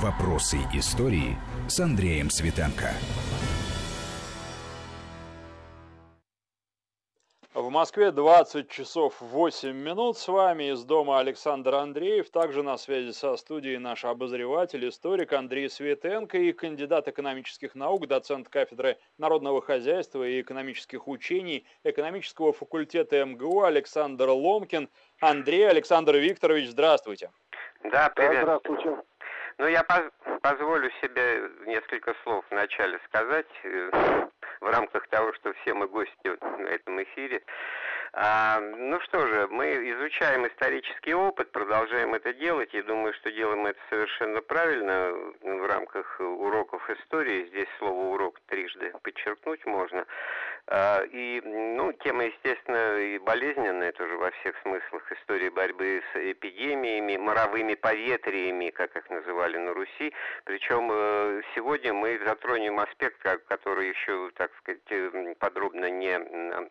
Вопросы истории с Андреем Светенко. В Москве 20 часов 8 минут. С вами из дома Александр Андреев. Также на связи со студией наш обозреватель, историк Андрей Светенко и кандидат экономических наук, доцент кафедры народного хозяйства и экономических учений экономического факультета МГУ Александр Ломкин. Андрей Александр Викторович, здравствуйте. Да, привет. Да, здравствуйте. Ну, я поз позволю себе несколько слов вначале сказать э, в рамках того, что все мы гости на этом эфире. А, ну что же, мы изучаем исторический опыт, продолжаем это делать, и думаю, что делаем это совершенно правильно в рамках уроков истории. Здесь слово «урок» трижды подчеркнуть можно. А, и, ну, тема, естественно, и болезненная тоже во всех смыслах истории борьбы с эпидемиями, моровыми поветриями, как их называли на Руси. Причем э, сегодня мы затронем аспект, который еще, так сказать, подробно не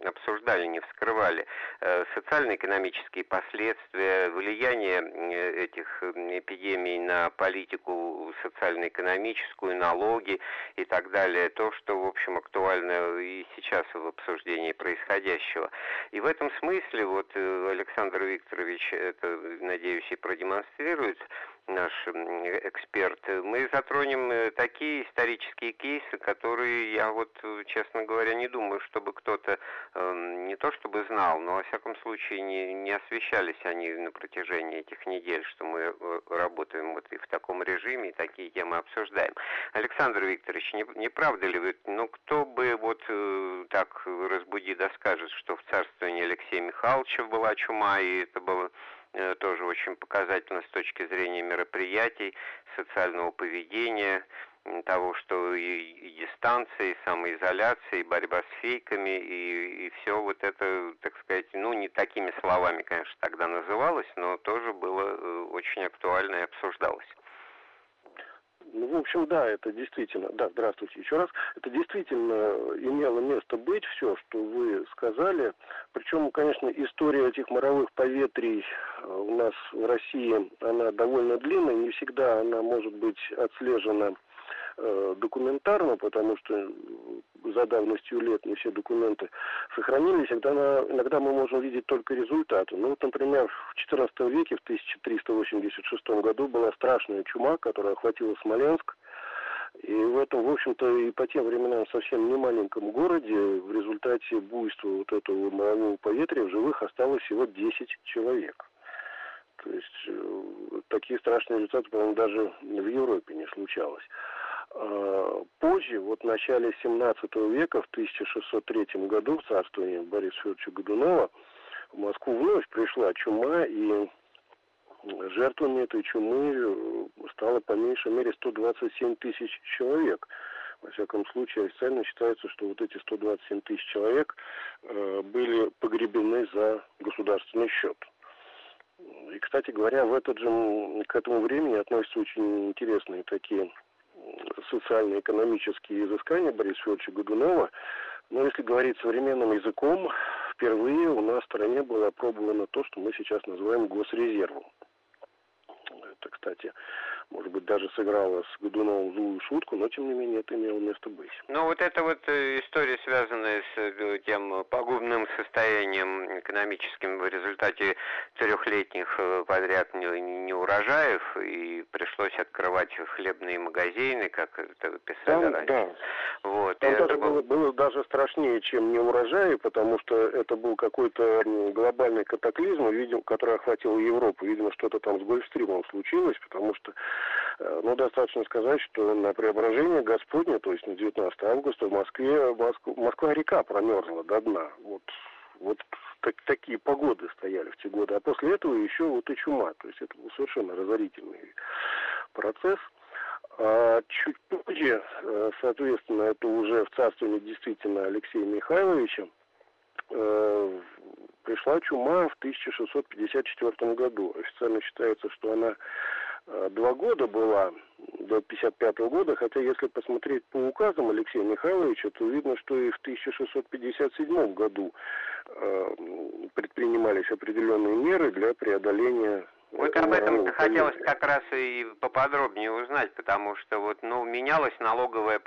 обсуждали, не вскрывали э, социально-экономические последствия, влияние э, этих эпидемий на политику социально-экономическую, налоги и так далее, то, что, в общем, актуально и сейчас в обсуждении происходящего. И в этом смысле, вот э, Александр Викторович это, надеюсь, и продемонстрирует, наш эксперт, мы затронем э, такие исторические кейсы, которые я вот, честно говоря, не думаю, чтобы кто-то эм, не то чтобы знал, но во всяком случае не, не освещались они на протяжении этих недель, что мы э, работаем вот и в таком режиме, и такие темы обсуждаем. Александр Викторович, не, не правда ли вы, ну кто бы вот э, так разбуди да скажет, что в царствовании Алексея Михайловича была чума, и это было Э, тоже очень показательно с точки зрения мероприятий, социального поведения, того, что и, и дистанция, и самоизоляция, и борьба с фейками, и, и все вот это, так сказать, ну, не такими словами, конечно, тогда называлось, но тоже было э, очень актуально и обсуждалось. Ну, в общем, да, это действительно, да, здравствуйте еще раз, это действительно имело место быть, все, что вы сказали. Причем, конечно, история этих моровых поветрий э, у нас в России, она довольно длинная, не всегда она может быть отслежена Э, документарно, потому что за давностью лет не все документы сохранились, иногда, иногда мы можем видеть только результаты. Ну вот, например, в XIV веке, в 1386 году была страшная чума, которая охватила Смоленск, и в этом, в общем-то, и по тем временам совсем не маленьком городе в результате буйства вот этого морового поветрия в живых осталось всего 10 человек. То есть э, такие страшные результаты, по-моему, даже в Европе не случалось. А, позже, вот в начале 17 века, в 1603 году, в царствовании Бориса Федоровича Годунова, в Москву вновь пришла чума, и жертвами этой чумы э, стало по меньшей мере 127 тысяч человек. Во всяком случае, официально считается, что вот эти 127 тысяч человек э, были погребены за государственный счет. И, кстати говоря, в этот же, к этому времени относятся очень интересные такие социально-экономические изыскания Бориса Федоровича Годунова. Но если говорить современным языком, впервые у нас в стране было опробовано то, что мы сейчас называем госрезервом. Это, кстати, может быть, даже сыграла с Годуновым злую шутку, но, тем не менее, это имело место быть. Ну, вот эта вот э, история, связанная с э, тем пагубным состоянием экономическим в результате трехлетних э, подряд неурожаев, и пришлось открывать хлебные магазины, как это писали Там, раньше. Да. Вот. Там даже был... было, было даже страшнее, чем неурожаи, потому что это был какой-то глобальный катаклизм, видимо, который охватил Европу. Видимо, что-то там с Гольфстримом случилось, потому что Э, ну, достаточно сказать, что на преображение Господне, то есть на 19 августа в Москве, Москва, Москва-река промерзла до дна. Вот, вот так, такие погоды стояли в те годы. А после этого еще вот и чума. То есть это был совершенно разорительный процесс. А чуть позже, э, соответственно, это уже в царствовании действительно Алексея Михайловича, э, пришла чума в 1654 году. Официально считается, что она два года была, до 55 года, хотя если посмотреть по указам Алексея Михайловича, то видно, что и в 1657 году э, предпринимались определенные меры для преодоления вот об этом хотелось как раз и поподробнее узнать, потому что вот, ну, менялась налоговая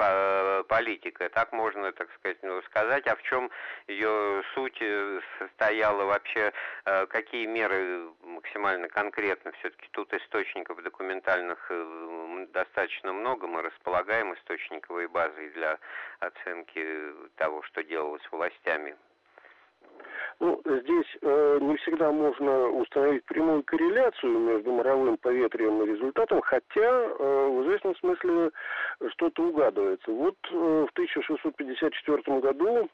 политика, так можно, так сказать, ну, сказать, а в чем ее суть э, состояла вообще, э, какие меры максимально конкретно, все-таки тут источников документальных э, достаточно много, мы располагаем источниковой базой для оценки того, что делалось властями ну, здесь э, не всегда можно установить прямую корреляцию между моровым поветрием и результатом, хотя э, в известном смысле что-то угадывается. Вот э, в 1654 году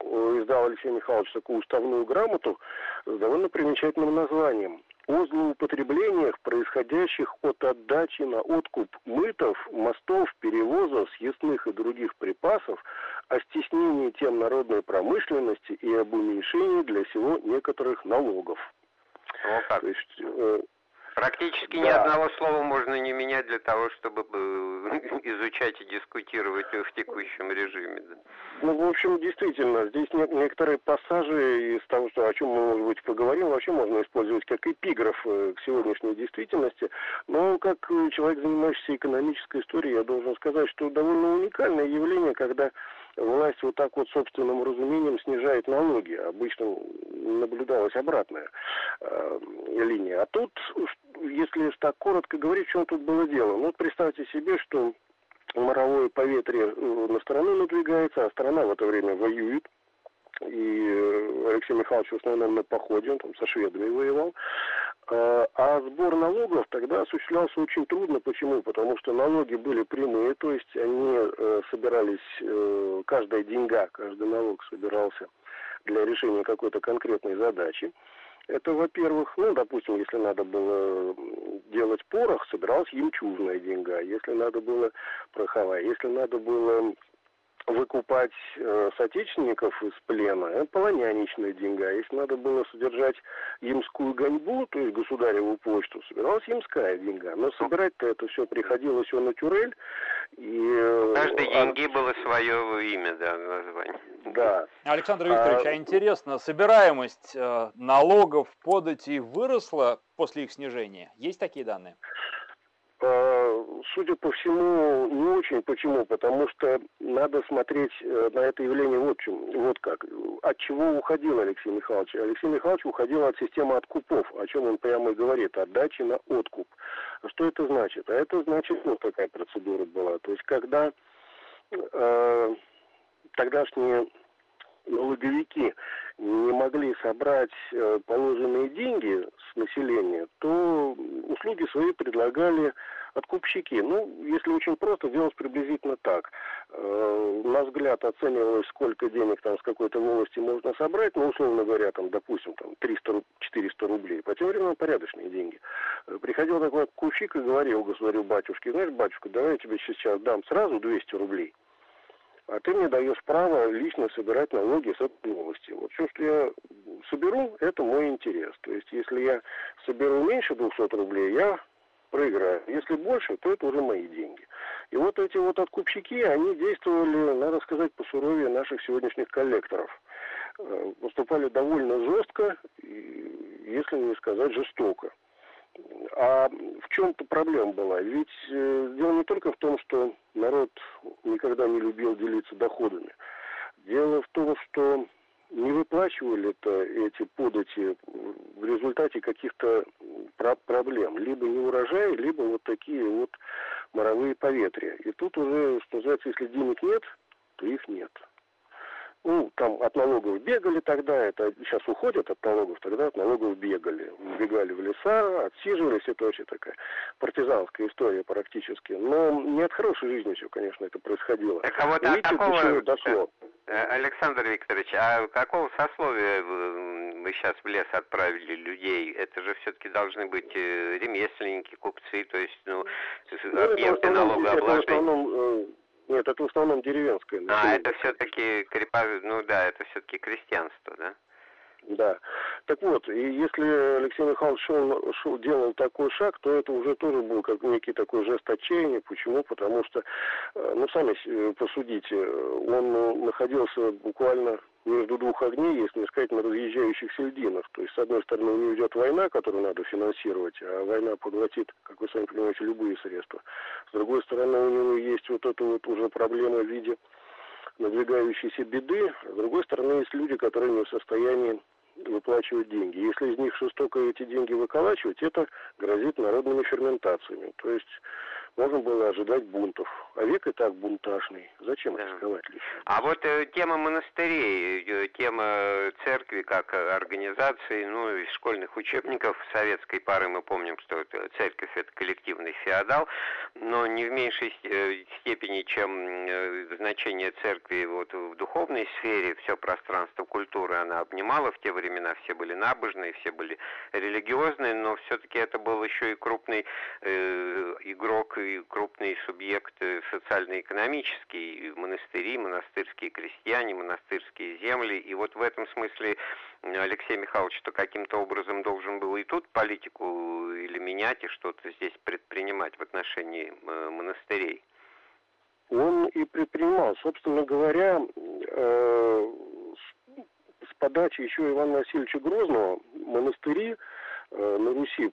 э, издал Алексей Михайлович такую уставную грамоту с довольно примечательным названием о злоупотреблениях, происходящих от отдачи на откуп мытов, мостов, перевозов, съестных и других припасов, о стеснении тем народной промышленности и об уменьшении для сего некоторых налогов. Вот так. То есть, э, Практически да. ни одного слова можно не менять для того, чтобы э, изучать и дискутировать в текущем режиме. Ну, в общем, действительно, здесь некоторые пассажи из того, что, о чем мы, может быть, поговорим, вообще можно использовать как эпиграф э, к сегодняшней действительности. Но как человек, занимающийся экономической историей, я должен сказать, что довольно уникальное явление, когда власть вот так вот собственным разумением снижает налоги. Обычно наблюдалась обратная э, линия. А тут, если так коротко говорить, в чем тут было дело? Ну, представьте себе, что моровое поветрие э, на страну надвигается, а страна в это время воюет. И Алексей Михайлович в основном на походе, он там со шведами воевал. Э, а сбор налогов тогда осуществлялся очень трудно. Почему? Потому что налоги были прямые, то есть они э, собирались, э, каждая деньга, каждый налог собирался для решения какой-то конкретной задачи. Это, во-первых, ну, допустим, если надо было делать порох, собиралась ямчужная деньга. Если надо было пороховая, если надо было выкупать э, соотечественников из плена, это полоняничная деньга. Если надо было содержать ямскую гоньбу, то есть государеву почту, собиралась ямская деньга. Но собирать-то это все приходилось все на тюрель. И, э, каждой а... деньги было свое имя, да, название. Да. Александр Викторович, а, а интересно, собираемость э, налогов, податей выросла после их снижения? Есть такие данные? А, судя по всему, не очень. Почему? Потому что надо смотреть э, на это явление вот, чем, вот как. От чего уходил Алексей Михайлович? Алексей Михайлович уходил от системы откупов, о чем он прямо и говорит, отдачи на откуп. Что это значит? А это значит, вот такая процедура была. То есть, когда э, тогдашние налоговики не могли собрать э, положенные деньги населения, то услуги свои предлагали откупщики. Ну, если очень просто, делалось приблизительно так. Э, на взгляд оценивалось, сколько денег там с какой-то волости можно собрать, ну, условно говоря, там, допустим, там 300-400 рублей. По тем временам порядочные деньги. Э, приходил такой откупщик и говорил государю батюшке, знаешь, батюшка, давай я тебе сейчас дам сразу 200 рублей а ты мне даешь право лично собирать налоги с этой области. Вот все, что я соберу, это мой интерес. То есть, если я соберу меньше 200 рублей, я проиграю. Если больше, то это уже мои деньги. И вот эти вот откупщики, они действовали, надо сказать, по суровее наших сегодняшних коллекторов. Э, поступали довольно жестко, если не сказать жестоко. А в чем-то проблема была. Ведь э, дело не только в том, что народ никогда не любил делиться доходами. Дело в том, что не выплачивали это эти подати в результате каких-то про проблем. Либо не урожай, либо вот такие вот моровые поветрия. И тут уже, что называется, если денег нет, то их нет ну, там от налогов бегали тогда, это сейчас уходят от налогов, тогда от налогов бегали. Бегали в леса, отсиживались, это вообще такая партизанская история практически. Но не от хорошей жизни все, конечно, это происходило. Так а вот а Видите, какого, дошло. Э, Александр Викторович, а какого сословия вы сейчас в лес отправили людей? Это же все-таки должны быть э, ремесленники, купцы, то есть, ну, ну объекты налогообложения. Нет, это в основном деревенское население. А, это все-таки крепа... ну да, это все-таки крестьянство, да? Да. Так вот, и если Алексей Михайлович шел, шел, делал такой шаг, то это уже тоже был как некий такой жест отчаяния. Почему? Потому что, э, ну, сами посудите, он находился буквально между двух огней, если не сказать, на разъезжающихся льдинах. То есть, с одной стороны, у него идет война, которую надо финансировать, а война поглотит, как вы сами понимаете, любые средства. С другой стороны, у него есть вот эта вот уже проблема в виде надвигающейся беды, а с другой стороны, есть люди, которые не в состоянии выплачивать деньги. Если из них жестоко эти деньги выколачивать, это грозит народными ферментациями. То есть можно было ожидать бунтов. А век и так бунтажный. Зачем да. рисковать лишь? А вот э, тема монастырей, э, тема церкви как организации, ну, из школьных учебников советской пары мы помним, что это, церковь это коллективный феодал, но не в меньшей э, степени, чем э, значение церкви вот в духовной сфере, все пространство культуры она обнимала, в те времена все были набожные, все были религиозные, но все-таки это был еще и крупный э, игрок и крупный субъект э, социально-экономический, монастыри, монастырские крестьяне, монастырские земли. И вот в этом смысле Алексей Михайлович то каким-то образом должен был и тут политику или менять, и что-то здесь предпринимать в отношении э, монастырей. Он и предпринимал. Собственно говоря, э, с подачи еще Ивана Васильевича Грозного монастыри Э, на Руси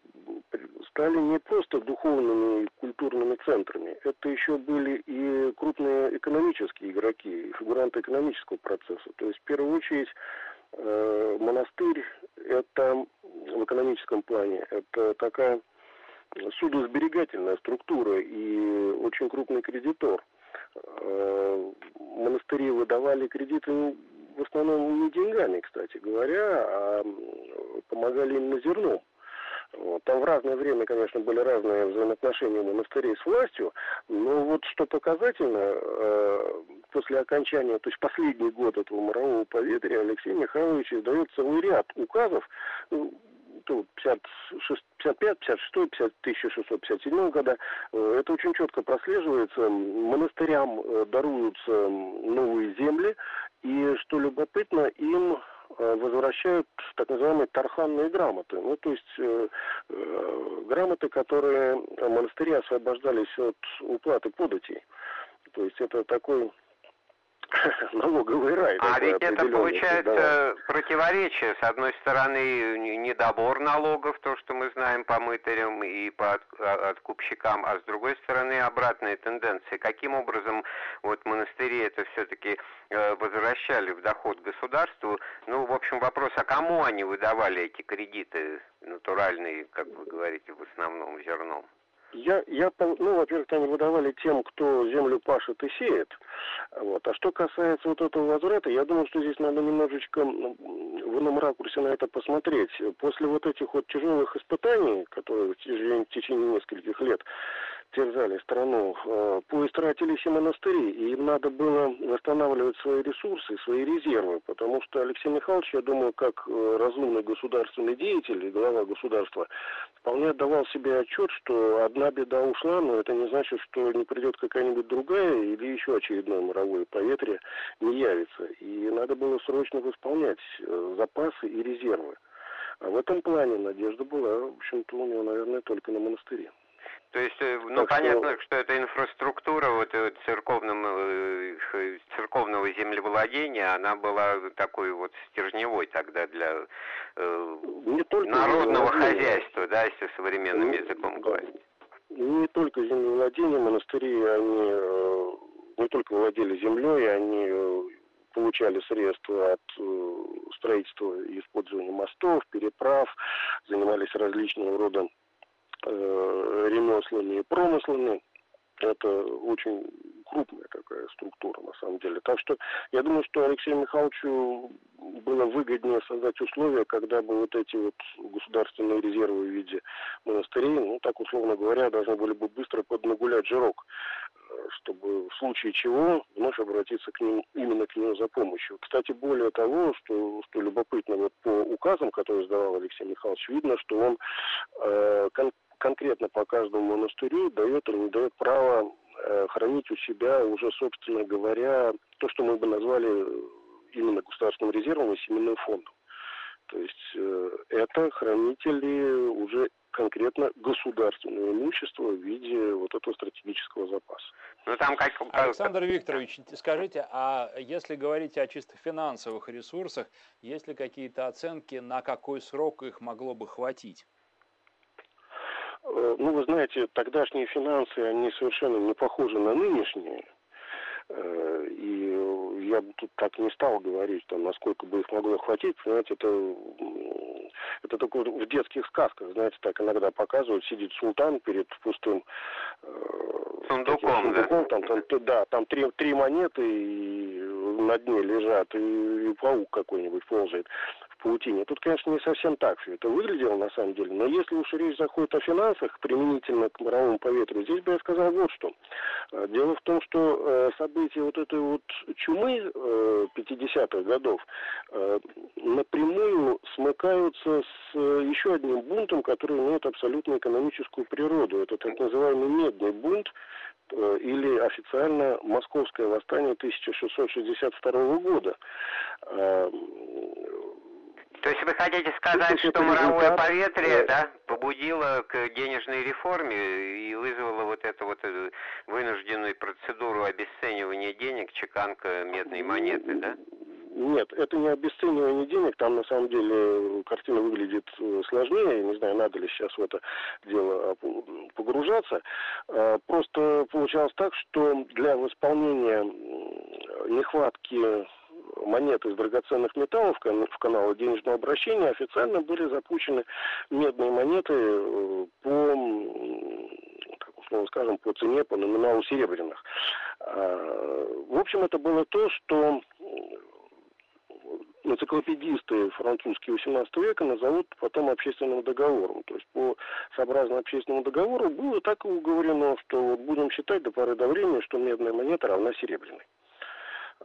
стали не просто духовными и культурными центрами, это еще были и крупные экономические игроки, и фигуранты экономического процесса. То есть, в первую очередь, э, монастырь это в экономическом плане, это такая судосберегательная структура и очень крупный кредитор. Э, монастыри выдавали кредиты в основном не деньгами, кстати говоря, а помогали им на зерно. Вот. Там в разное время, конечно, были разные взаимоотношения монастырей с властью, но вот что показательно, э, после окончания, то есть последний год этого морового поветрия, Алексей Михайлович издает целый ряд указов, ну, 55, 56, 50, 1657 года. Э, это очень четко прослеживается. Монастырям э, даруются новые земли, и, что любопытно, им э, возвращают так называемые тарханные грамоты. Ну, то есть э, э, грамоты, которые монастыри освобождались от уплаты податей. То есть это такой налоговый рай. А ведь это получается да. противоречие. С одной стороны, недобор налогов, то, что мы знаем по мытарям и по а, откупщикам, а с другой стороны, обратная тенденция. Каким образом вот монастыри это все-таки э, возвращали в доход государству? Ну, в общем, вопрос, а кому они выдавали эти кредиты натуральные, как вы говорите, в основном зерном? Я, я, ну, во-первых, они выдавали тем, кто землю пашет и сеет. Вот. А что касается вот этого возврата, я думаю, что здесь надо немножечко в ином ракурсе на это посмотреть. После вот этих вот тяжелых испытаний, которые в течение, в течение нескольких лет терзали страну, э, поистратились и монастыри, и им надо было восстанавливать свои ресурсы, свои резервы, потому что Алексей Михайлович, я думаю, как э, разумный государственный деятель и глава государства, вполне отдавал себе отчет, что одна беда ушла, но это не значит, что не придет какая-нибудь другая или еще очередное мировое поветрие не явится. И надо было срочно восполнять э, запасы и резервы. А в этом плане надежда была, в общем-то, у него, наверное, только на монастыре. То есть, э, ну, так понятно, что... что это инфраструктура вот э, церковного, э, церковного землевладения, она была такой вот стержневой тогда для э, не только народного хозяйства, да, если современным не, языком говорить. Не только землевладение, монастыри, они э, не только владели землей, они э, получали средства от э, строительства и использования мостов, переправ, занимались различного рода э, ремеслами и промыслами. Это очень крупная такая структура на самом деле. Так что я думаю, что Алексею Михайловичу было выгоднее создать условия, когда бы вот эти вот государственные резервы в виде монастырей, ну так условно говоря, должны были бы быстро поднагулять жирок, чтобы в случае чего вновь обратиться к ним, именно к нему за помощью. Кстати, более того, что, что любопытно, вот по указам, которые издавал Алексей Михайлович, видно, что он э, кон конкретно по каждому монастырю дает или не дает право э, хранить у себя уже, собственно говоря, то, что мы бы назвали именно государственным резервом и семейным фондом. То есть э, это хранители уже конкретно государственное имущество в виде вот этого стратегического запаса. Ну, там как... Александр Викторович, скажите, а если говорить о чисто финансовых ресурсах, есть ли какие-то оценки, на какой срок их могло бы хватить? Э, ну, вы знаете, тогдашние финансы, они совершенно не похожи на нынешние. Э, и я бы тут так не стал говорить, там, насколько бы их могло хватить. Понимаете, это, это только в детских сказках, знаете, так иногда показывают, сидит султан перед пустым э, сундуком, сундуком да? Там, там, да, там три, три монеты и на дне лежат, и, и паук какой-нибудь ползает паутине. Тут, конечно, не совсем так все это выглядело на самом деле, но если уж речь заходит о финансах, применительно к мировому поветрию, здесь бы я сказал вот что. Э, дело в том, что э, события вот этой вот чумы 50-х э, годов напрямую смыкаются с еще одним бунтом, который имеет абсолютно экономическую природу. Это так называемый медный бунт, или официально Московское восстание 1662 года. То есть вы хотите сказать, что мировое поветрие да, побудило к денежной реформе и вызвало вот эту вот э, вынужденную процедуру обесценивания денег, чеканка медной монеты, да? Нет, это не обесценивание денег, там на самом деле картина выглядит э, сложнее, не знаю, надо ли сейчас в это дело погружаться. А, просто получалось так, что для восполнения нехватки монет из драгоценных металлов в каналы денежного обращения официально были запущены медные монеты э, по условно скажем, по цене, по номиналу серебряных. А, в общем, это было то, что энциклопедисты французские XVIII века назовут потом общественным договором. То есть по сообразно общественному договору было так уговорено, что вот будем считать до поры до времени, что медная монета равна серебряной.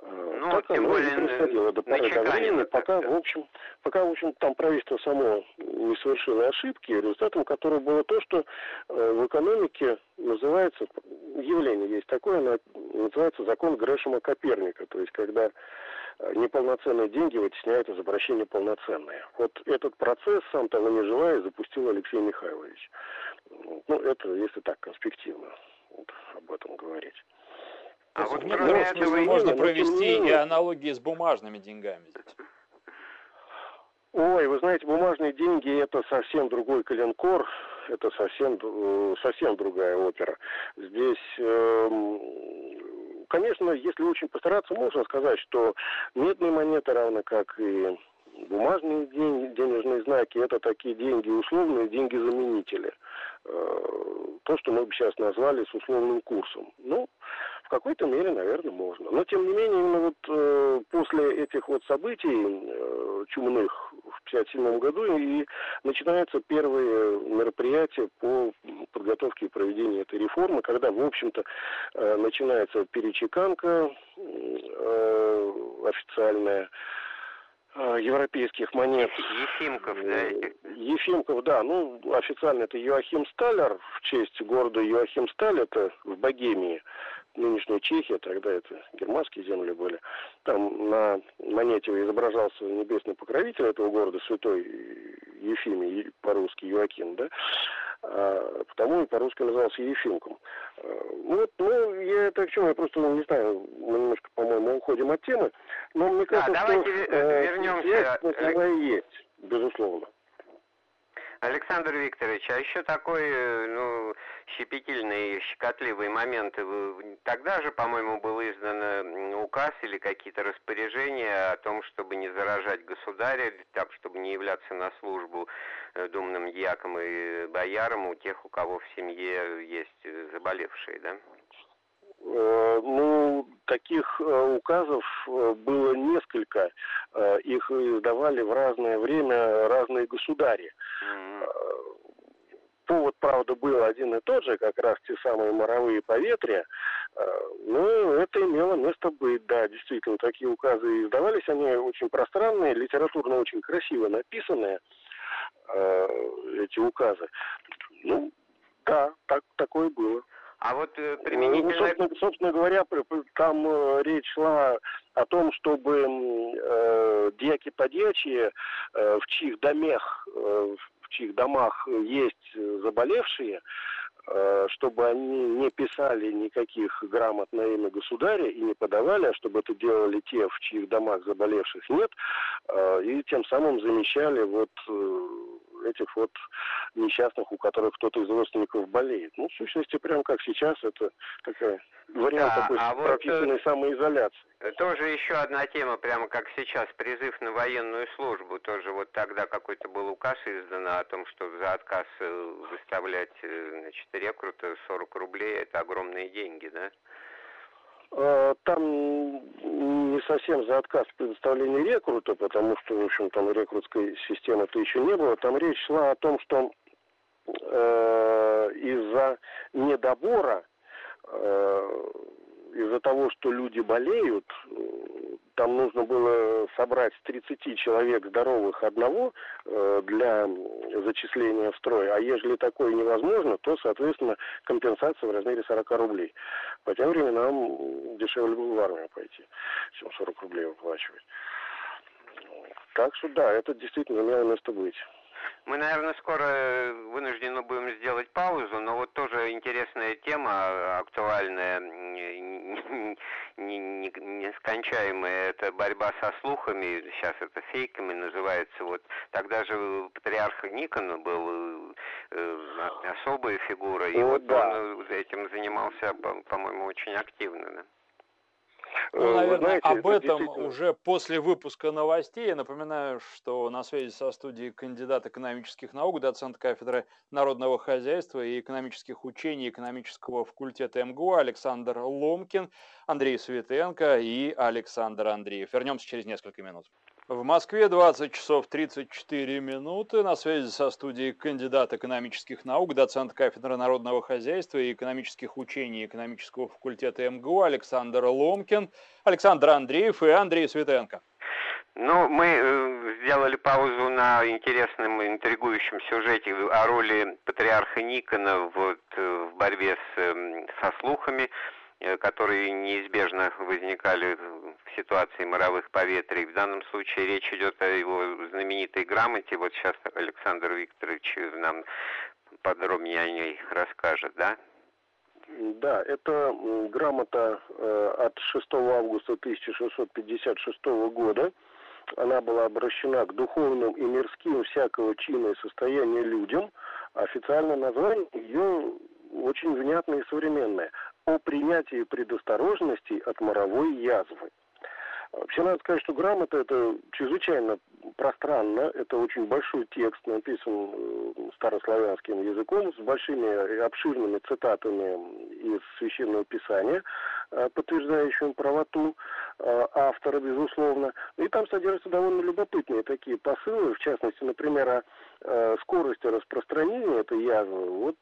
Ну, так тем более происходило до поры до времени, пока, в общем, пока, в общем, там правительство само не совершило ошибки, результатом которой было то, что э, в экономике называется, явление есть такое, оно называется закон Грэшема Коперника, то есть когда э, неполноценные деньги вытесняют из обращения полноценные. Вот этот процесс, сам того не желая, запустил Алексей Михайлович. Ну, это если так конспективно вот, об этом говорить. А вот кроме этого можно провести и аналогии с бумажными деньгами здесь. Ой, вы знаете, бумажные деньги это совсем другой коленкор, это совсем, э, совсем другая опера. Здесь, эм, конечно, если очень постараться, можно сказать, что медные монеты, равно как и бумажные деньги, денежные знаки, это такие деньги условные, деньги-заменители. Э, то, что мы бы сейчас назвали с условным курсом. Ну, в какой-то мере, наверное, можно. Но, тем не менее, именно вот э, после этих вот событий э, чумных в 1957 году и начинаются первые мероприятия по подготовке и проведению этой реформы, когда, в общем-то, э, начинается перечеканка э, официальная, э, европейских монет. Ефимков, да? Ефимков, да. Ну, официально это Йоахим Сталлер в честь города Йоахим Сталь, это в Богемии нынешняя Чехия, тогда это германские земли были, там на монете изображался небесный покровитель этого города, святой Ефимий, по-русски Юаким, да, а, потому и по-русски назывался Ефимком. А, ну, вот, ну, я это к чему, я просто ну, не знаю, мы немножко, по-моему, уходим от темы, но мне кажется, да, давайте что э, вернемся. Связь есть, безусловно. Александр Викторович, а еще такой, э, ну, щепетильный, щекотливый момент. Тогда же, по-моему, был издан указ или какие-то распоряжения о том, чтобы не заражать государя, так, чтобы не являться на службу э, думным дьякам и боярам у тех, у кого в семье есть э, заболевшие, да? Ну, таких указов было несколько. Их издавали в разное время разные государи. Повод, правда, был один и тот же, как раз те самые моровые поветрия. Но это имело место быть, да, действительно, такие указы издавались, они очень пространные, литературно очень красиво написанные, эти указы. Ну, да, так, такое было. А вот э, применительно... Ну, собственно, собственно говоря, там э, речь шла о том, чтобы э, дьяки-подьячие, э, в чьих домах э, в чьих домах есть заболевшие, Э, чтобы они не писали никаких грамот на имя государя и не подавали, а чтобы это делали те, в чьих домах заболевших нет, и тем самым замещали вот этих вот несчастных, у которых кто-то из родственников болеет. Ну, в сущности, прям как сейчас, это такая вариант да, такой а прописанной вот, самоизоляции. Тоже еще одна тема, прямо как сейчас, призыв на военную службу. Тоже вот тогда какой-то был указ издан о том, что за отказ э, выставлять э, значит, рекрута 40 рублей, это огромные деньги, да? А, там не совсем за отказ в предоставлении рекрута, потому что, в общем, там рекрутской системы-то еще не было. Там речь шла о том, что э, из-за недобора, э, из-за того, что люди болеют, там нужно было собрать 30 человек здоровых одного э, для зачисления в строй. А если такое невозможно, то, соответственно, компенсация в размере 40 рублей. По тем временам дешевле было в армию пойти, чем 40 рублей выплачивать. Так что да, это действительно имело место быть. Мы, наверное, скоро вынуждены будем сделать паузу, но вот тоже интересная тема, актуальная, нескончаемая, это борьба со слухами, сейчас это фейками называется. Вот тогда же патриарх Никон был э, особая фигура, и О, вот да. он этим занимался, по-моему, очень активно. Да? Ну, э, наверное, знаете, об этом действительно... уже после выпуска новостей. Я напоминаю, что на связи со студией кандидат экономических наук, доцент кафедры народного хозяйства и экономических учений экономического факультета МГУ Александр Ломкин, Андрей Светенко и Александр Андреев. Вернемся через несколько минут. В Москве 20 часов 34 минуты. На связи со студией кандидат экономических наук, доцент кафедры народного хозяйства и экономических учений экономического факультета МГУ Александр Ломкин, Александр Андреев и Андрей Светенко. Ну, мы э, сделали паузу на интересном, интригующем сюжете о роли патриарха Никона вот, э, в борьбе с, э, со слухами. Э, которые неизбежно возникали в ситуации моровых поветрий. В данном случае речь идет о его знаменитой грамоте. Вот сейчас Александр Викторович нам подробнее о ней расскажет, да? Да, это грамота э, от 6 августа 1656 года. Она была обращена к духовным и мирским всякого чина и состояния людям. Официальное название ее очень внятное и современное о принятии предосторожностей от моровой язвы. Вообще надо сказать, что грамота это чрезвычайно пространно, это очень большой текст, написан э, старославянским языком, с большими обширными цитатами из Священного Писания, э, подтверждающими правоту э, автора, безусловно. И там содержатся довольно любопытные такие посылы, в частности, например, о скорости распространения этой язвы. Вот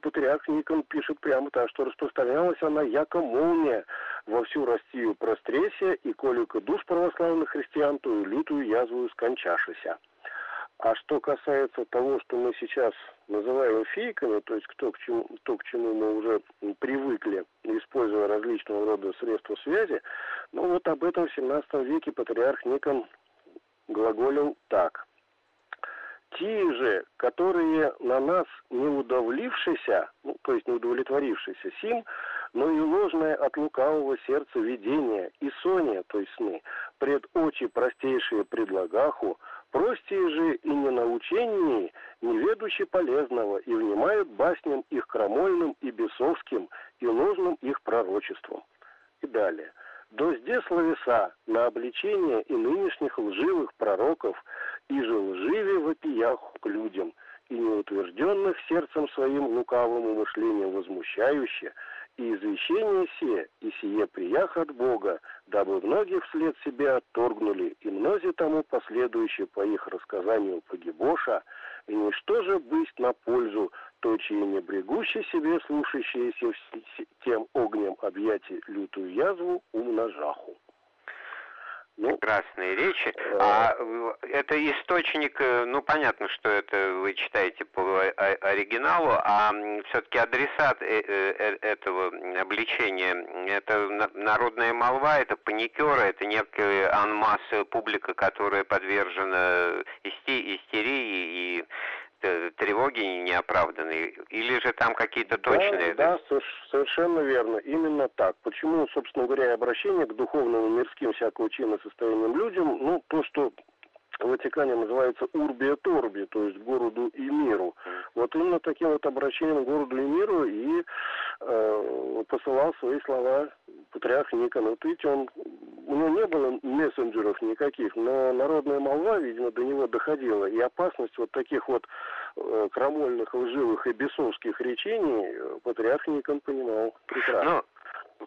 патриарх Никон пишет прямо так, что распространялась она яко молния во всю Россию простресия, и колика душ православных христиан, и лютую язву скончашися. А что касается того, что мы сейчас называем фейками, то есть кто к чему, то, к чему мы уже привыкли, используя различного рода средства связи, ну вот об этом в 17 веке патриарх Никон глаголил так – те же, которые на нас не удовлившися, ну, то есть не удовлетворившиеся сим, но и ложное от лукавого сердца видение и соня, то есть сны, пред очи простейшие предлагаху, простие же и не научении, не ведущи полезного, и внимают басням их крамольным и бесовским, и ложным их пророчеством. И далее – Дозде словеса на обличение и нынешних лживых пророков, и же лживе вопиях к людям, и неутвержденных сердцем своим лукавым умышлением возмущающе, и извещение се, и сие приях от Бога, дабы многие вслед себя отторгнули, и мнози тому последующие по их рассказанию погибоша, и ничто же быть на пользу, то, чьи не брегущие себе слушающиеся тем огнем объятий лютую язву умножаху. Ну, прекрасные речи. Э, а это источник, э, ну понятно, что это вы читаете по оригиналу, а все-таки адресат э, этого обличения, это народная молва, это паникеры, это некая анмасс публика, которая подвержена истерии и тревоги неоправданные, или же там какие-то точные... Да, да, совершенно верно, именно так. Почему, собственно говоря, обращение к духовным, мирским, всякого чина состоянием людям, ну, то, что Ватикане называется Урбия Торби, то есть городу и миру. Вот именно таким вот обращением к городу и миру и э, посылал свои слова патриарх Никон. Вот видите, он, у него не было мессенджеров никаких, но народная молва, видимо, до него доходила. И опасность вот таких вот э, крамольных, лживых и бесовских речений э, патриарх Никон понимал прекрасно. Ну,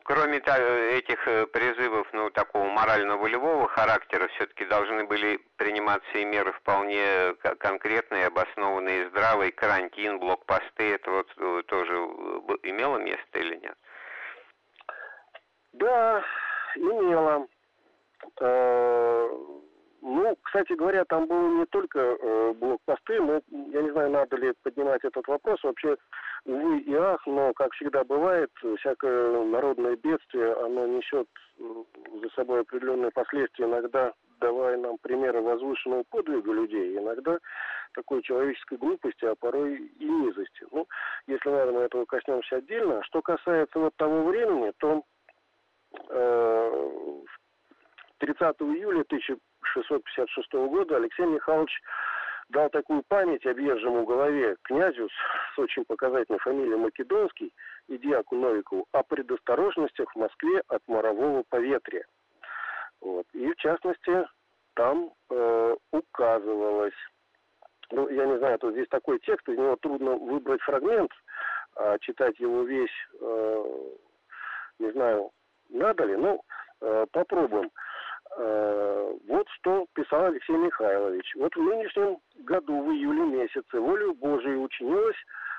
кроме этих э, призывов, ну, такого морально-волевого характера, все-таки должны были приниматься и меры вполне конкретные, обоснованные, здравые, карантин, блокпосты, это вот э, тоже э, имело место или нет? Да, имело. Ну, кстати говоря, там было не только э, блокпосты, но я не знаю, надо ли поднимать этот вопрос. Вообще, увы и ах, но, как всегда бывает, всякое народное бедствие, оно несет за собой определенные последствия, иногда давая нам примеры возвышенного подвига людей, иногда такой человеческой глупости, а порой и низости. Ну, если надо, мы этого коснемся отдельно. Что касается вот того времени, то э, 30 июля 1000 656 года Алексей Михайлович дал такую память объезжему голове князю с очень показательной фамилией Македонский и диаку Новикову о предосторожностях в Москве от морового поветрия. Вот. И в частности, там э, указывалось, ну, я не знаю, тут здесь такой текст, из него трудно выбрать фрагмент, а читать его весь, э, не знаю, надо ли, ну, э, попробуем. Писал Алексей Михайлович. Вот в нынешнем году, в июле месяце, волю Божию учинилось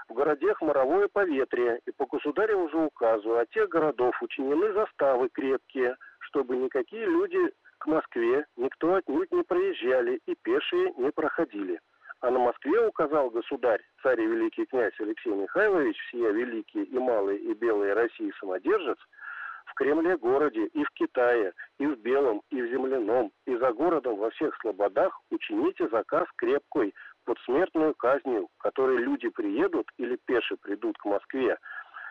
в городах моровое поветрие, и по государеву же указу от тех городов учинены заставы крепкие, чтобы никакие люди к Москве никто отнюдь не проезжали и пешие не проходили. А на Москве указал государь, царь и великий князь Алексей Михайлович, всея великие и малые и белые России самодержец, Кремле-городе, и в Китае, и в Белом, и в Земляном, и за городом во всех слободах учините заказ крепкой под смертную казнью, которые люди приедут или пеше придут к Москве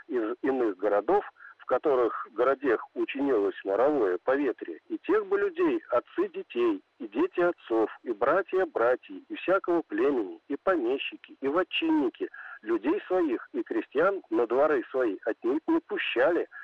из иных городов, в которых городех учинилось моровое поветрие, и тех бы людей, отцы детей, и дети отцов, и братья братьев, и всякого племени, и помещики, и вотчинники, людей своих и крестьян на дворы свои отнюдь не пущали –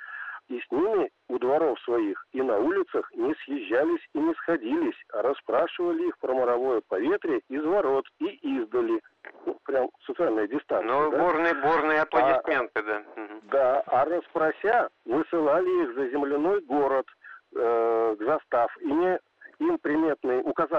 и с ними у дворов своих и на улицах не съезжались и не сходились, а расспрашивали их про моровое поветрие из ворот и издали. Ну, прям социальная дистанция. Ну, да? бурные, бурные аплодисменты, а, да. Да, а расспрося, высылали их за земляной город э, к застав. И не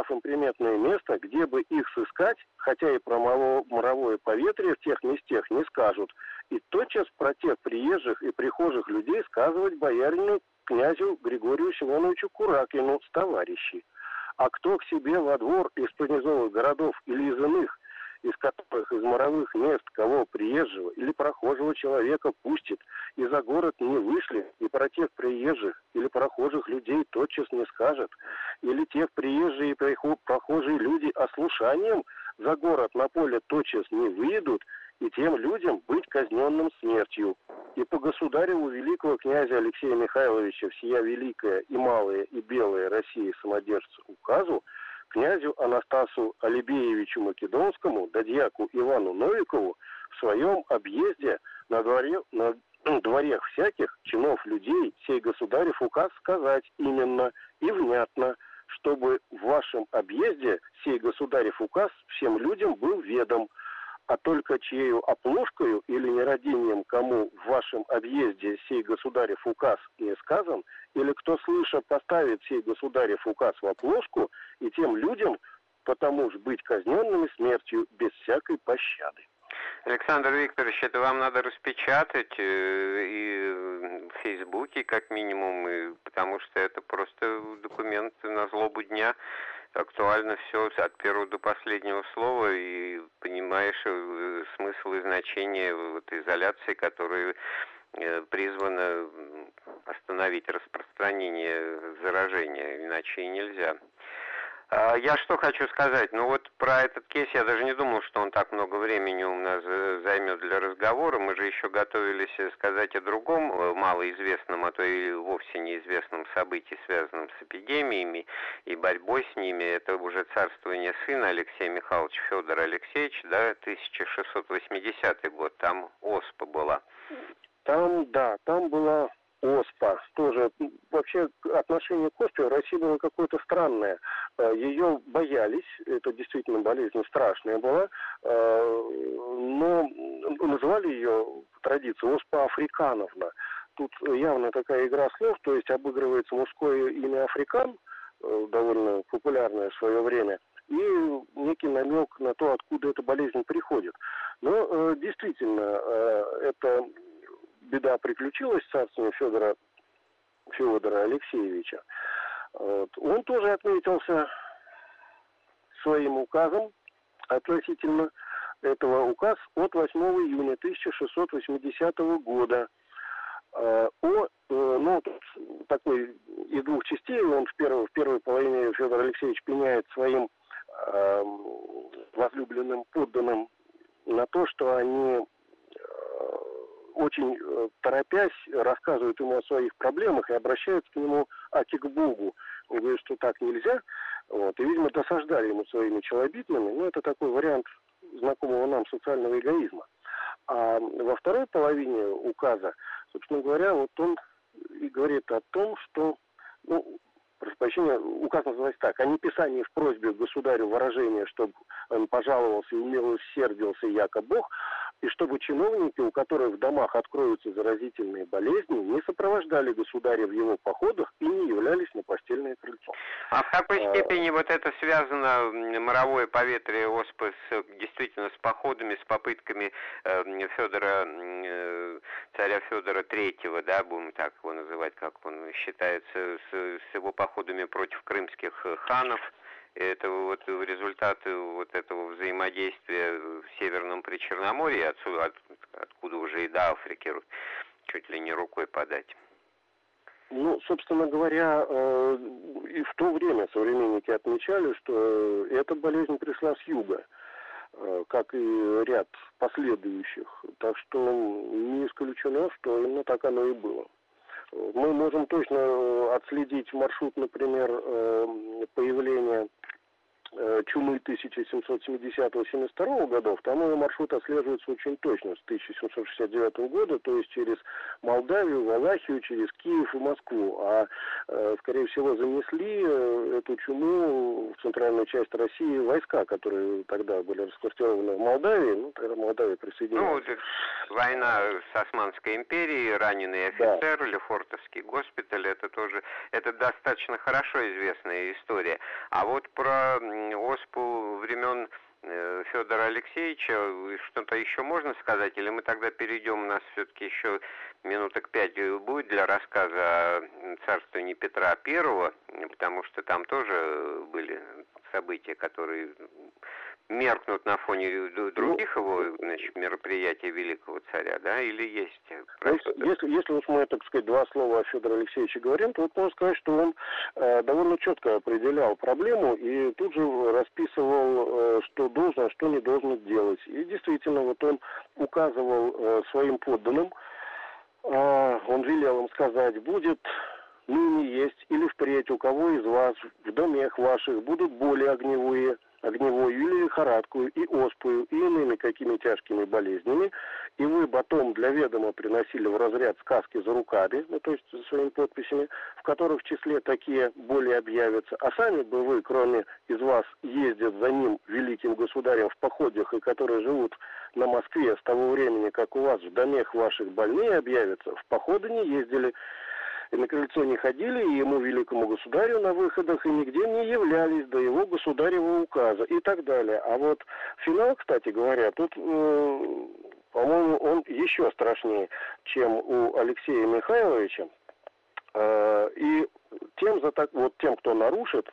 указав им приметное место, где бы их сыскать, хотя и про моровое поветрие в тех местах не скажут, и тотчас про тех приезжих и прихожих людей сказывать боярину князю Григорию Симоновичу Куракину с товарищи. А кто к себе во двор из понизовых городов или из иных из которых из моровых мест кого приезжего или прохожего человека пустит, и за город не вышли, и про тех приезжих или прохожих людей тотчас не скажет, или тех приезжие и прохожие люди ослушанием за город на поле тотчас не выйдут, и тем людям быть казненным смертью. И по государеву великого князя Алексея Михайловича всея великая и малая и белая Россия самодержца указу князю Анастасу Алибеевичу Македонскому, да дьяку Ивану Новикову в своем объезде на дворе, на дворях всяких чинов людей сей государев указ сказать именно и внятно, чтобы в вашем объезде сей государев указ всем людям был ведом, а только чьею оплошкою или нерадением кому в вашем объезде сей государев указ не сказан, или кто, слыша, поставит сей государев указ в оплошку, и тем людям потому ж быть казненными смертью без всякой пощады. Александр Викторович, это вам надо распечатать э, и в Фейсбуке, как минимум, и, потому что это просто документ на злобу дня. Актуально все от первого до последнего слова, и понимаешь э, смысл и значение вот изоляции, которые э, призвана остановить распространение заражения, иначе и нельзя. А, я что хочу сказать, ну вот про этот кейс я даже не думал, что он так много времени у нас займет для разговора. Мы же еще готовились сказать о другом э, малоизвестном, а то и вовсе неизвестном событии, связанном с эпидемиями и борьбой с ними. Это уже царствование сына Алексея Михайловича Федора Алексеевича, да, 1680 год, там ОСПА была. Там, да, там была ОСПА тоже. Вообще отношение к ОСПе в России было какое-то странное. Э, Ее боялись, это действительно болезнь страшная была, э, но называли ее традицию ОСПА Африкановна. Тут явно такая игра слов, то есть обыгрывается мужское имя Африкан, э, довольно популярное в свое время, и некий намек на то, откуда эта болезнь приходит. Но действительно, это беда приключилась в царстве Федора, Федора Алексеевича, вот, он тоже отметился своим указом относительно этого указ от 8 июня 1680 года. Э, о, э, ну, такой из двух частей, он в первой, в первой половине Федор Алексеевич пеняет своим э, возлюбленным подданным на то, что они очень э, торопясь рассказывают ему о своих проблемах и обращаются к нему аки к Богу. Он говорит, что так нельзя. Вот. И, видимо, досаждали ему своими челобитными. Ну, это такой вариант знакомого нам социального эгоизма. А во второй половине указа, собственно говоря, вот он и говорит о том, что, ну, прошу прощения, указ называется так, о неписании в просьбе государю выражения, чтобы он пожаловался и умилосердился, яко Бог, и чтобы чиновники, у которых в домах откроются заразительные болезни, не сопровождали государя в его походах и не являлись на постельное крыльцо. А в какой а... степени вот это связано, моровое поветрие ОСПы, с, действительно с походами, с попытками э, Федора, э, царя Федора Третьего, да, будем так его называть, как он считается, с, с его походами против крымских ханов, это вот результаты вот этого взаимодействия в Северном Причерноморье, отсюда, от, откуда уже и до Африки чуть ли не рукой подать. Ну, собственно говоря, э, и в то время современники отмечали, что эта болезнь пришла с юга, э, как и ряд последующих. Так что не исключено, что именно так оно и было. Мы можем точно отследить маршрут, например, э, появления Э, чумы 1770-72 годов, там его маршрут отслеживается очень точно, с 1769 года, то есть через Молдавию, Валахию, через Киев и Москву. А, э, скорее всего, занесли э, эту чуму в центральную часть России войска, которые тогда были расквартированы в Молдавии, ну, тогда Молдавия присоединилась. Ну, война с Османской империей, раненый офицер, да. Лефортовский госпиталь, это тоже, это достаточно хорошо известная история. А вот про ОСПУ времен э, Федора Алексеевича, что-то еще можно сказать, или мы тогда перейдем, у нас все-таки еще минуток пять будет для рассказа о царствовании Петра Первого, потому что там тоже были события, которые меркнут на фоне других ну, его значит, мероприятий великого царя, да, или есть? Ну, если, если уж мы, так сказать, два слова о Федоре Алексеевиче говорим, то вот можно сказать, что он э, довольно четко определял проблему и тут же расписывал, э, что должен, а что не должен делать. И действительно, вот он указывал э, своим подданным, э, он велел им сказать, будет ныне есть или впредь у кого из вас в домах ваших будут боли огневые, огневую или лихорадку, и оспую, и иными какими тяжкими болезнями, и вы потом для ведома приносили в разряд сказки за руками, ну, то есть за своими подписями, в которых в числе такие боли объявятся, а сами бы вы, кроме из вас, ездят за ним, великим государем, в походах, и которые живут на Москве с того времени, как у вас в домах ваших больные объявятся, в походы не ездили, и на крыльцо не ходили, и ему, великому государю, на выходах, и нигде не являлись до его государева указа и так далее. А вот финал, кстати говоря, тут э, еще страшнее, чем у Алексея Михайловича. Э, и тем, за так, вот тем, кто нарушит,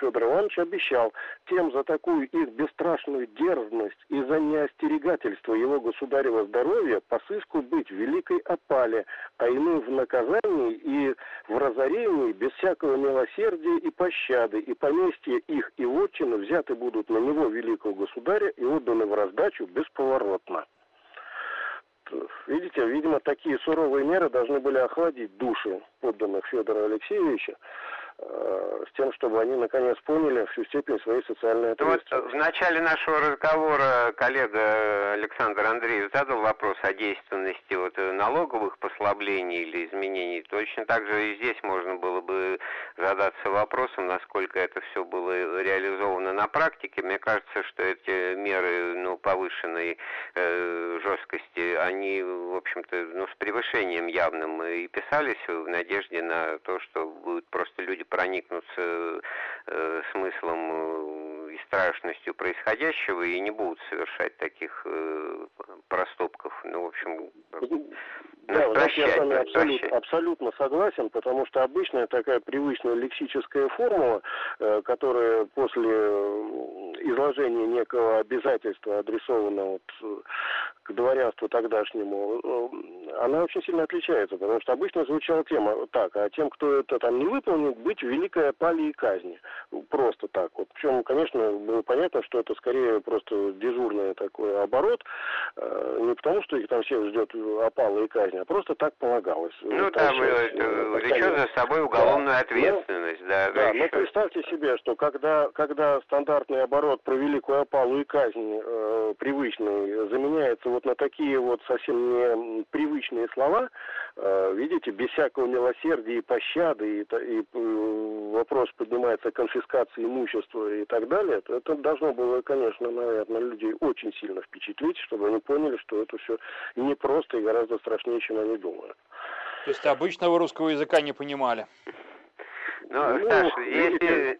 Федор Иванович обещал, тем за такую их бесстрашную дерзность и за неостерегательство его государева здоровья по сыску быть в великой опале, а иным в наказании и в разорении без всякого милосердия и пощады, и поместья их и вотчины взяты будут на него великого государя и отданы в раздачу бесповоротно видите, видимо, такие суровые меры должны были охладить души подданных Федора Алексеевича, с тем, чтобы они наконец поняли всю степень своей социальной ответственности. Вот в начале нашего разговора коллега Александр Андреев задал вопрос о действенности вот налоговых послаблений или изменений. Точно так же и здесь можно было бы задаться вопросом, насколько это все было реализовано на практике. Мне кажется, что эти меры ну, повышенной э, жесткости, они, в общем-то, ну, с превышением явным и писались в надежде на то, что будут просто люди проникнутся э, смыслом э, и страшностью происходящего и не будут совершать таких э, проступков. Ну, в общем, да, вот я с вами абсолютно, абсолютно согласен, потому что обычная такая привычная лексическая формула, э, которая после изложения некого обязательства, адресованного вот э, к дворянству тогдашнему, э, она очень сильно отличается, потому что обычно звучала тема так, а тем, кто это там не выполнит, быть в великой опале и казни. Просто так вот. Причем, конечно, было понятно, что это скорее просто дежурный такой оборот, э, не потому, что их там всех ждет опала и казнь, а просто так полагалось. Ну, там это влечет за собой уголовную да. ответственность, да. Да, да но представьте себе, что когда, когда стандартный оборот про великую опалу и казнь э, привычный заменяется вот на такие вот совсем не привычные слова, э, видите, без всякого милосердия и пощады, и, и вопрос поднимается о конфискации имущества и так далее, то это должно было, конечно, наверное, людей очень сильно впечатлить, чтобы они поняли, что это все непросто и гораздо страшнее, чем они думают. То есть обычного русского языка не понимали? Ну, ну Саша, если...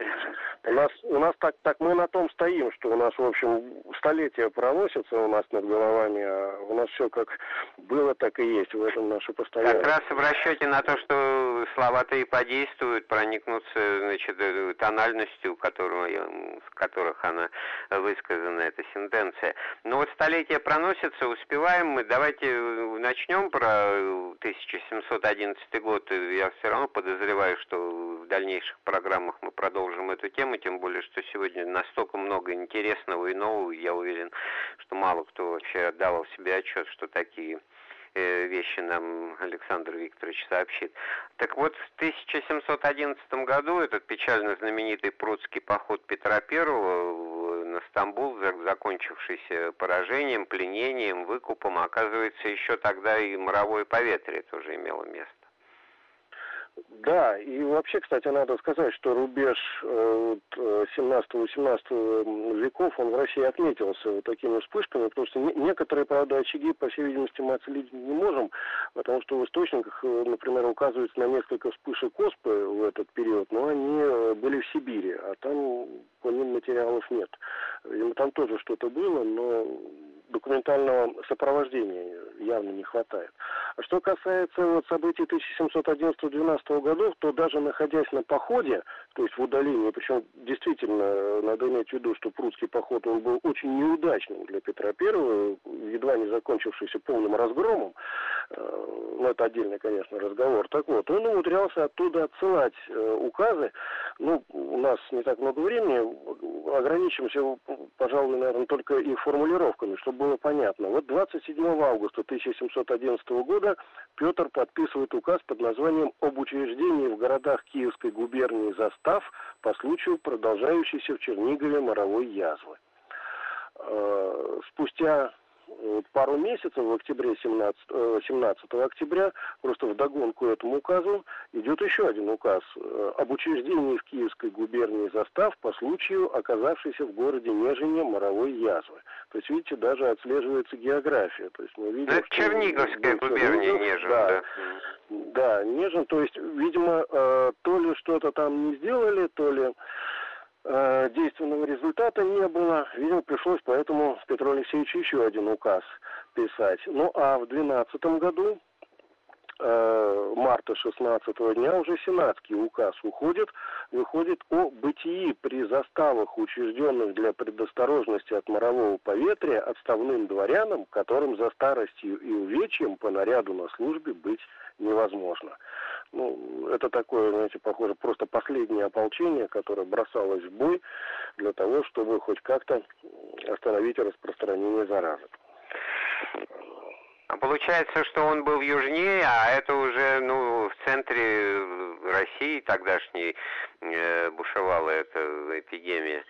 У нас, у нас так, так мы на том стоим, что у нас, в общем, столетия проносятся у нас над головами, а у нас все как было, так и есть. В этом наше постоянное. Как раз в расчете на то, что слова-то и подействуют, проникнутся, значит, э, тональностью, которую, в которых она высказана, эта сентенция. Но вот столетия проносятся, успеваем мы. Давайте э, начнем про 1711 год. Я все равно подозреваю, что в дальнейших программах мы продолжим эту тему тему, тем более, что сегодня настолько много интересного и нового, я уверен, что мало кто вообще отдавал себе отчет, что такие э, вещи нам Александр Викторович сообщит. Так вот, в 1711 году этот печально знаменитый прудский поход Петра I на Стамбул, закончившийся поражением, пленением, выкупом, оказывается, еще тогда и моровое поветрие тоже имело место. Да, и вообще, кстати, надо сказать, что рубеж 17-18 э, веков, он в России отметился вот такими вспышками, потому что некоторые, правда, очаги, по всей видимости, мы отследить не можем, потому что в источниках, э, например, указывается на несколько вспышек оспы в этот период, но они э, были в Сибири, а там по ним материалов нет. Видимо, там тоже что-то было, но документального сопровождения явно не хватает. А что касается вот событий 1711-12 годов, то даже находясь на походе, то есть в удалении, причем действительно э, надо иметь в виду, что прусский поход он был очень неудачным для Петра I, едва не закончившийся полным разгромом, э, ну это отдельный, конечно, разговор. Так вот, он умудрялся оттуда отсылать э, указы, ну, у нас не так много времени, ограничимся, пожалуй, наверное, только их формулировками, чтобы было понятно. Вот 27 августа 1711 года Петр подписывает указ под названием «Об учреждении в городах Киевской губернии застав по случаю продолжающейся в Чернигове моровой язвы». Э, спустя пару месяцев, в октябре 17, 17 э, октября, просто в догонку этому указу, идет еще один указ э, об учреждении в Киевской губернии застав по случаю оказавшейся в городе Нежине моровой язвы. То есть, видите, даже отслеживается география. То есть мы видим, Это что Черниговская губерния Нежин, да. да. Да, Нежин, то есть, видимо, э, то ли что-то там не сделали, то ли э, действенного результата не было. Видимо, пришлось поэтому Петру Алексеевичу еще один указ писать. Ну а в 2012 году Э, марта 16 дня уже сенатский указ уходит, выходит о бытии при заставах, учрежденных для предосторожности от морового поветрия, отставным дворянам, которым за старостью и увечьем по наряду на службе быть невозможно. Ну, это такое, знаете, похоже, просто последнее ополчение, которое бросалось в бой для того, чтобы хоть как-то остановить распространение заразы. А получается, что он был южнее, а это уже, ну, в центре России тогдашней э, бушевала эта эпидемия.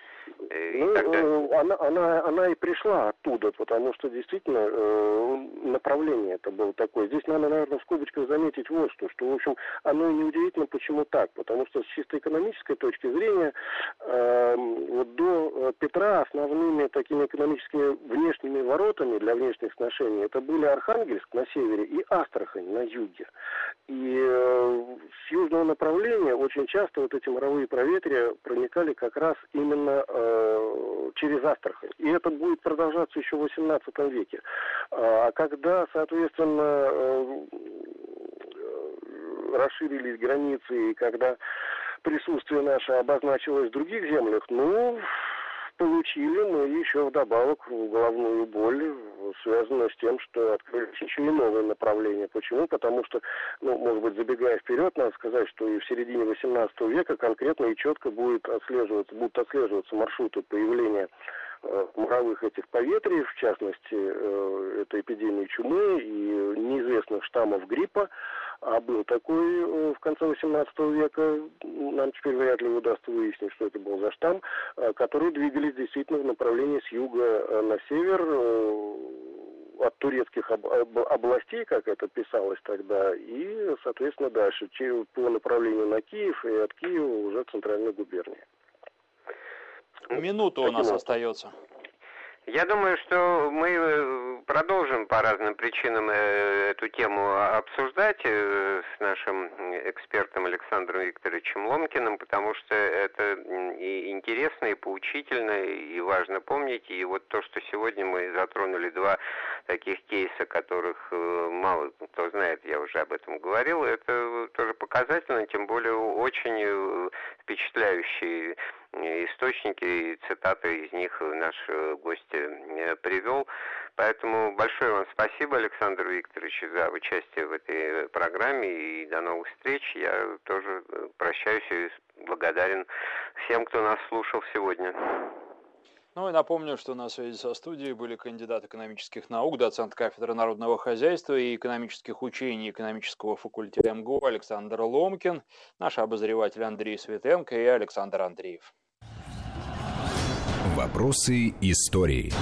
Э, ну, тогда... Э, она, она, она и пришла оттуда, потому что действительно э, направление это было такое. Здесь надо, наверное, в скобочках заметить вот что, что, в общем, оно и неудивительно, почему так. Потому что с чисто экономической точки зрения э, вот до Петра основными такими экономическими внешними воротами для внешних сношений это были Архангельск на севере и Астрахань на юге. И э, с южного направления очень часто вот эти моровые проветрия проникали как раз именно через Астрахань. И это будет продолжаться еще в XVIII веке. А когда, соответственно, э, расширились границы, и когда присутствие наше обозначилось в других землях, ну, получили, но еще вдобавок головную боль, связанную с тем, что открылись еще и новые направления. Почему? Потому что, ну, может быть, забегая вперед, надо сказать, что и в середине 18 века конкретно и четко будет отслеживаться, будут отслеживаться маршруты появления э, моровых этих поветрий, в частности, э, это эпидемии чумы и неизвестных штаммов гриппа, а был такой э, в конце XVIII века, нам теперь вряд ли удастся выяснить, что это был за штамм, которые двигались действительно в направлении с юга на север, от турецких областей, как это писалось тогда, и, соответственно, дальше, по направлению на Киев и от Киева уже центральной губернии. Минута у нас остается. Я думаю, что мы э, продолжим по разным причинам э, эту тему обсуждать э, с нашим экспертом Александром Викторовичем Ломкиным, потому что это и интересно, и поучительно, и важно помнить. И вот то, что сегодня мы затронули два таких кейса, которых мало кто знает, я уже об этом говорил, это тоже показательно, тем более очень впечатляющие источники и цитаты из них наш гость э, привел. Поэтому большое вам спасибо, Александр Викторович, за участие в этой программе и до новых встреч. Я тоже э, прощаюсь и благодарен всем, кто нас слушал сегодня. Ну и напомню, что на связи со студией были кандидат экономических наук, доцент кафедры народного хозяйства и экономических учений экономического факультета МГУ Александр Ломкин, наш обозреватель Андрей Светенко и Александр Андреев. Вопросы истории.